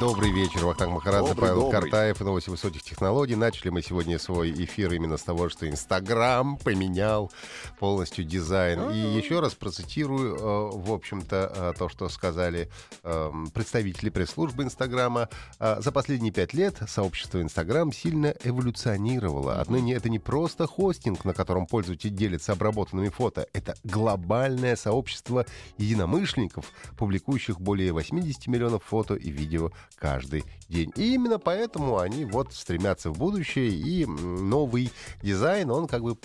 Добрый вечер, Вахтанг Махарадзе, Добрый, Павел добрый. Картаев и новости высоких технологий. Начали мы сегодня свой эфир именно с того, что Инстаграм поменял полностью дизайн. И еще раз процитирую, э, в общем-то, э, то, что сказали э, представители пресс-службы Инстаграма. Э, За последние пять лет сообщество Инстаграм сильно эволюционировало. Отныне это не просто хостинг, на котором пользователь делится обработанными фото. Это глобальное сообщество единомышленников, публикующих более 80 миллионов фото и видео каждый день. И именно поэтому они вот стремятся в будущее, и новый дизайн, он как бы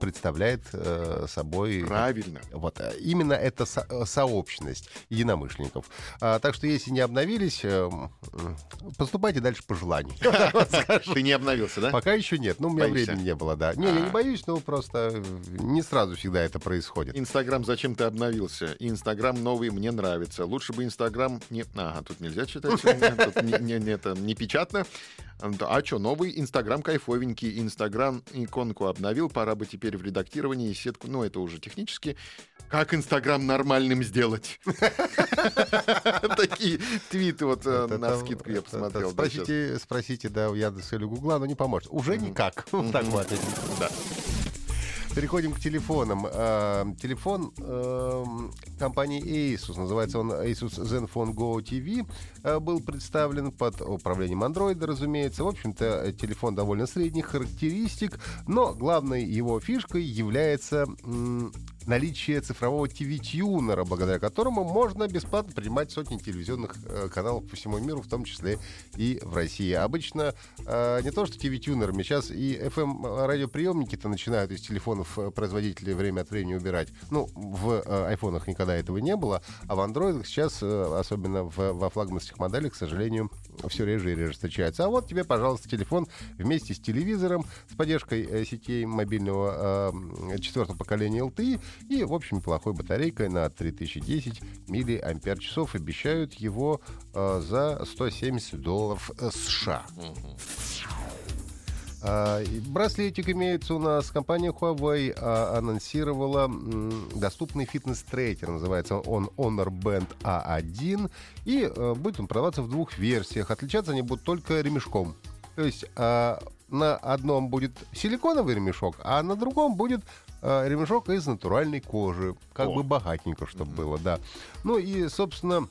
представляет э, собой... Правильно. Вот, э, именно это со- э, сообщность единомышленников. А, так что, если не обновились, э, поступайте дальше по желанию. Ты не обновился, да? Пока еще нет. Ну, у меня времени не было, да. Не, я не А. боюсь, но просто не сразу всегда это происходит. Инстаграм, зачем ты обновился? Инстаграм новый мне нравится. Лучше бы Инстаграм не... Ага, тут нельзя читать. Не, печатно. А что, новый Инстаграм кайфовенький. Инстаграм иконку обновил. Пора бы теперь в редактировании сетку... Ну, это уже технически. Как Инстаграм нормальным сделать? Такие твиты вот э, на скидку я посмотрел. Спросите, спросите, да, у Яндекса или Гугла, но не поможет. Уже никак. Так вот. Да. Переходим к телефонам. А, Телефон эм, компании Asus, называется он Asus Zenfone Go TV, э, был представлен под управлением Android, разумеется. В общем-то, э, телефон довольно средних характеристик, но главной его фишкой является наличие цифрового TV-тюнера, благодаря которому можно бесплатно принимать сотни телевизионных э, каналов по всему миру, в том числе и в России. Обычно э, не то, что TV-тюнерами, сейчас и FM-радиоприемники-то начинают из телефонов э, производителей время от времени убирать. Ну, в э, никогда этого не было, а в андроидах сейчас, э, особенно в, во флагманских моделях, к сожалению, все реже и реже встречается. А вот тебе, пожалуйста, телефон вместе с телевизором, с поддержкой э, сетей мобильного э, четвертого поколения LTE и, в общем, неплохой батарейкой на 3010 миллиампер часов. Обещают его э, за 170 долларов США. И Браслетик имеется у нас. Компания Huawei а, анонсировала доступный фитнес-трекер. Называется он Honor Band A1. И э, будет он продаваться в двух версиях. Отличаться они будут только ремешком. То есть а, на одном будет силиконовый ремешок, а на другом будет а, ремешок из натуральной кожи. Как О. бы богатенько, чтобы было, да. Ну и, собственно,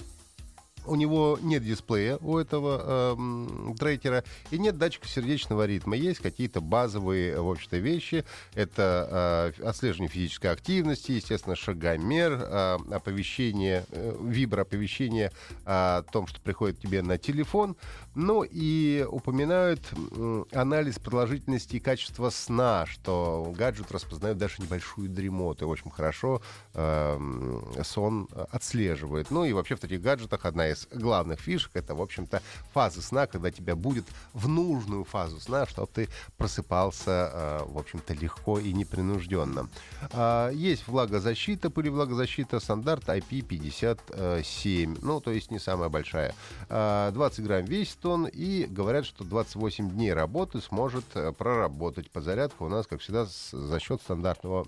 у него нет дисплея у этого эм, трекера и нет датчика сердечного ритма. Есть какие-то базовые, в общем-то, вещи. Это э, отслеживание физической активности, естественно, шагомер, э, оповещение, э, виброоповещение о том, что приходит тебе на телефон. Ну и упоминают м, анализ продолжительности и качества сна, что гаджет распознает даже небольшую дремоту. Очень хорошо эм, сон э, отслеживает. Ну и вообще в таких гаджетах одна из главных фишек это, в общем-то, фаза сна, когда тебя будет в нужную фазу сна, чтобы ты просыпался, э, в общем-то, легко и непринужденно. А, Есть влагозащита, пылевлагозащита, стандарт IP57, ну, то есть не самая большая. А, 20 грамм весит он, и говорят, что 28 дней работы сможет э, проработать. Подзарядка у нас, как всегда, за счет стандартного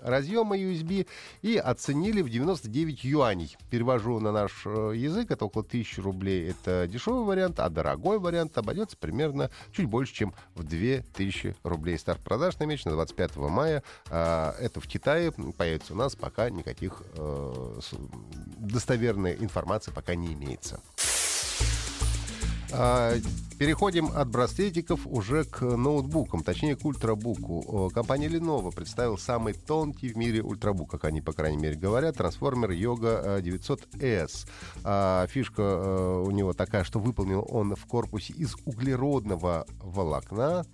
разъема USB. И оценили в 99 юаней. Перевожу на наш э, язык, это около 1000 рублей. Это дешевый вариант, а дорогой вариант обойдется примерно чуть больше, чем в 2000 рублей. Старт продаж намечен на 25 мая. А, Это в Китае появится у нас, пока никаких э, достоверной информации пока не имеется. А, Переходим от браслетиков уже к ноутбукам, точнее к ультрабуку. Компания Lenovo представила самый тонкий в мире ультрабук, как они, по крайней мере, говорят, трансформер Yoga 900S. А, Фишка э, у него такая, что выполнен он в корпусе из углеродного волокна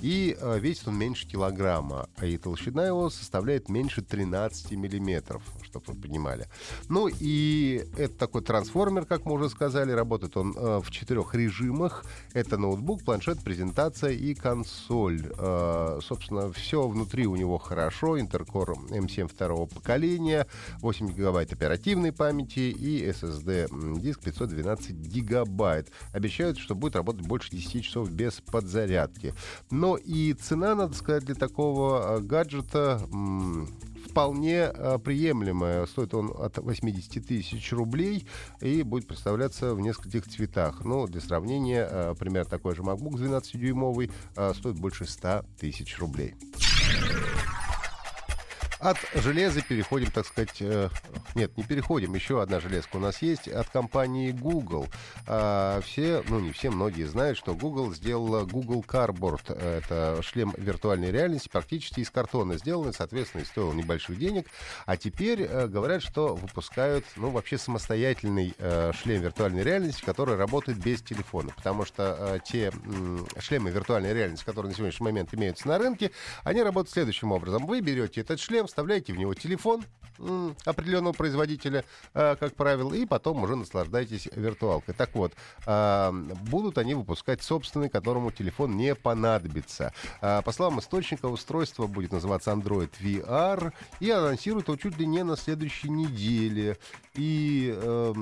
и э, весит он меньше килограмма, а и толщина его составляет меньше 13 миллиметров, чтобы вы понимали. Ну и это такой трансформер, как мы уже сказали, работает он э, в четырех режимах. Это ноутбук, планшет, презентация и консоль. Э, собственно, все внутри у него хорошо. Интеркор M7 второго поколения, 8 гигабайт оперативной памяти и SSD диск 512 гигабайт. Обещают, что будет работать больше 10 часов без подзарядки. Но и цена, надо сказать, для такого э, гаджета вполне э, приемлемая. Стоит он от 80 тысяч рублей и будет представляться в нескольких цветах. Ну, для сравнения, э, пример такой же MacBook 12-дюймовый стоит больше 100 тысяч рублей. От железа переходим, так сказать... Э, нет, не переходим. Еще одна железка у нас есть от компании Google. А, все, ну не все, многие знают, что Google сделала Google Cardboard. Это шлем виртуальной реальности, практически из картона сделанный, соответственно, стоил небольших денег. А теперь э, говорят, что выпускают, ну, вообще самостоятельный э, шлем виртуальной реальности, который работает без телефона. Потому что те шлемы виртуальной реальности, которые на сегодняшний момент имеются на рынке, они работают следующим образом. Вы берете этот шлем, вставляете в него телефон определенного производителя, э, как правило, и потом уже наслаждайтесь виртуалкой. Так вот, э, будут они выпускать собственный, которому телефон не понадобится. Э, по словам источника, устройство будет называться Android VR и анонсируют его чуть ли не на следующей неделе. И э,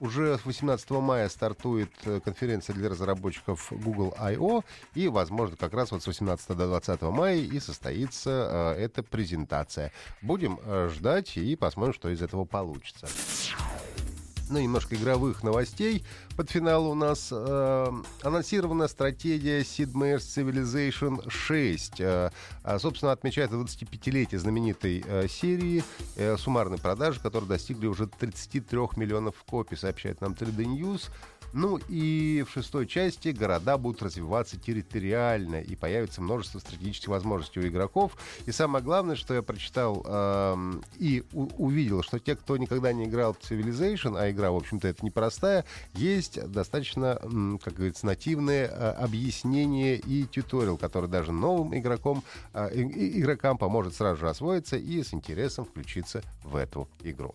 уже с 18 мая стартует конференция для разработчиков Google I.O. И, возможно, как раз вот с 18 до 20 мая и состоится э, эта презентация. Будем э, ждать и посмотрим, что из этого получится. Ну, немножко игровых новостей. Под финал у нас э, анонсирована стратегия Sid Meier's Civilization 6. Э, а, собственно, отмечает 25-летие знаменитой э, серии э, суммарной продажи, которые достигли уже 33 миллионов копий, сообщает нам 3D News. Ну и в шестой части города будут развиваться территориально, и появится множество стратегических возможностей у игроков. И самое главное, что я прочитал э, и увидел, что те, кто никогда не играл в Civilization, а игра, в общем-то, это непростая, есть достаточно, как говорится, нативные э, объяснения и тьюториал, который даже новым игрокам, э, игрокам поможет сразу же освоиться и с интересом включиться в эту игру.